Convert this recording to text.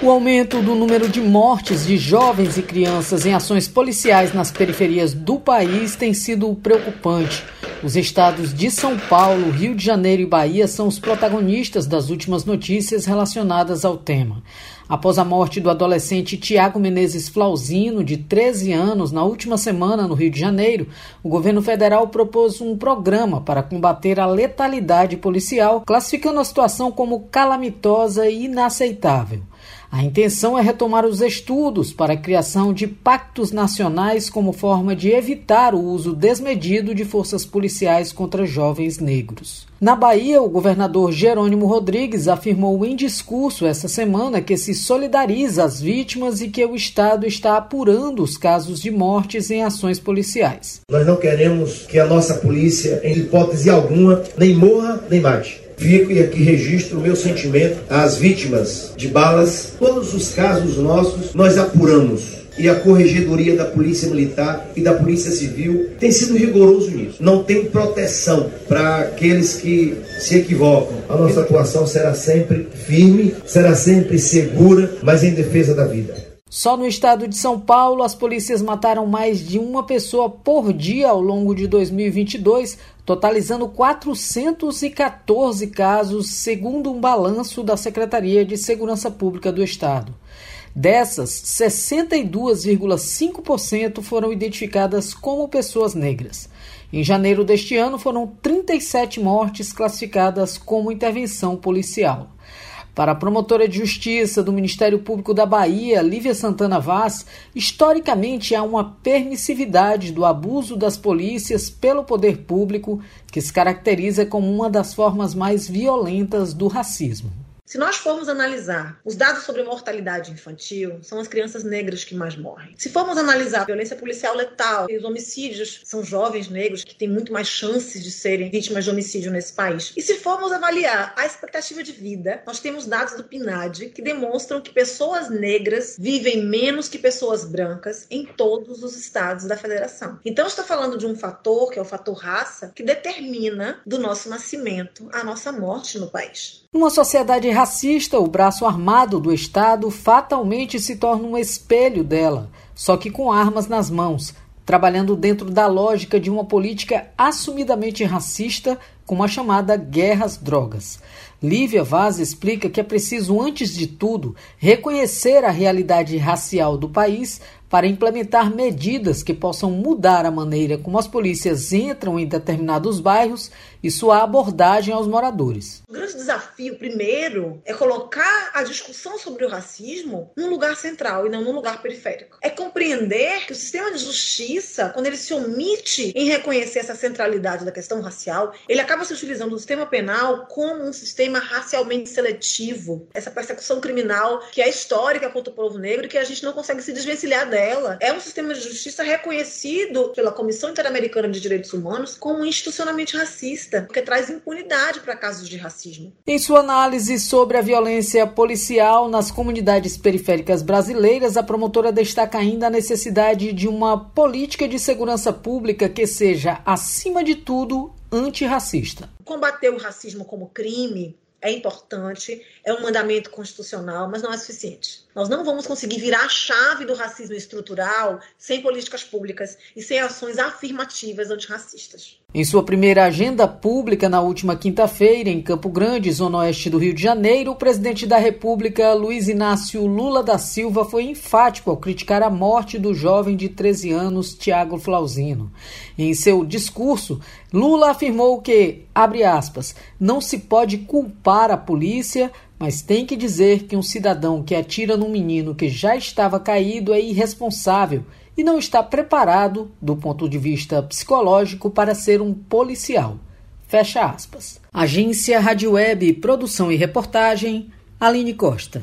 O aumento do número de mortes de jovens e crianças em ações policiais nas periferias do país tem sido preocupante. Os estados de São Paulo, Rio de Janeiro e Bahia são os protagonistas das últimas notícias relacionadas ao tema. Após a morte do adolescente Tiago Menezes Flauzino, de 13 anos, na última semana no Rio de Janeiro, o governo federal propôs um programa para combater a letalidade policial, classificando a situação como calamitosa e inaceitável. A intenção é retomar os estudos para a criação de pactos nacionais como forma de evitar o uso desmedido de forças policiais contra jovens negros. Na Bahia, o governador Jerônimo Rodrigues afirmou em discurso essa semana que se solidariza às vítimas e que o Estado está apurando os casos de mortes em ações policiais. Nós não queremos que a nossa polícia, em hipótese alguma, nem morra nem mate. Fico e aqui registro o meu sentimento às vítimas de balas. Todos os casos nossos nós apuramos e a corregedoria da Polícia Militar e da Polícia Civil tem sido rigoroso nisso. Não tem proteção para aqueles que se equivocam. A nossa atuação será sempre firme, será sempre segura, mas em defesa da vida. Só no estado de São Paulo, as polícias mataram mais de uma pessoa por dia ao longo de 2022, totalizando 414 casos, segundo um balanço da Secretaria de Segurança Pública do Estado. Dessas, 62,5% foram identificadas como pessoas negras. Em janeiro deste ano, foram 37 mortes classificadas como intervenção policial. Para a promotora de justiça do Ministério Público da Bahia, Lívia Santana Vaz, historicamente há uma permissividade do abuso das polícias pelo poder público que se caracteriza como uma das formas mais violentas do racismo. Se nós formos analisar os dados sobre mortalidade infantil, são as crianças negras que mais morrem. Se formos analisar a violência policial letal, os homicídios, são jovens negros que têm muito mais chances de serem vítimas de homicídio nesse país. E se formos avaliar a expectativa de vida, nós temos dados do PNAD que demonstram que pessoas negras vivem menos que pessoas brancas em todos os estados da federação. Então, estou falando de um fator, que é o fator raça, que determina do nosso nascimento a nossa morte no país. Numa sociedade racista, o braço armado do Estado fatalmente se torna um espelho dela, só que com armas nas mãos, trabalhando dentro da lógica de uma política assumidamente racista, como a chamada guerra às drogas. Lívia Vaz explica que é preciso, antes de tudo, reconhecer a realidade racial do país para implementar medidas que possam mudar a maneira como as polícias entram em determinados bairros e sua abordagem aos moradores. O grande desafio, primeiro, é colocar a discussão sobre o racismo num lugar central e não num lugar periférico. É compreender que o sistema de justiça, quando ele se omite em reconhecer essa centralidade da questão racial, ele acaba se utilizando o sistema penal como um sistema racialmente seletivo. Essa persecução criminal que é histórica contra o povo negro e que a gente não consegue se desvencilhar dela. É um sistema de justiça reconhecido pela Comissão Interamericana de Direitos Humanos como institucionalmente racista, porque traz impunidade para casos de racismo. Em sua análise sobre a violência policial nas comunidades periféricas brasileiras, a promotora destaca ainda a necessidade de uma política de segurança pública que seja, acima de tudo, antirracista. Combater o racismo como crime é importante, é um mandamento constitucional, mas não é suficiente. Nós não vamos conseguir virar a chave do racismo estrutural sem políticas públicas e sem ações afirmativas antirracistas. Em sua primeira agenda pública na última quinta-feira, em Campo Grande, zona oeste do Rio de Janeiro, o presidente da República, Luiz Inácio Lula da Silva, foi enfático ao criticar a morte do jovem de 13 anos, Tiago Flauzino. Em seu discurso, Lula afirmou que, abre aspas, não se pode culpar a polícia mas tem que dizer que um cidadão que atira num menino que já estava caído é irresponsável e não está preparado, do ponto de vista psicológico, para ser um policial. Fecha aspas. Agência Rádio Web, produção e reportagem, Aline Costa.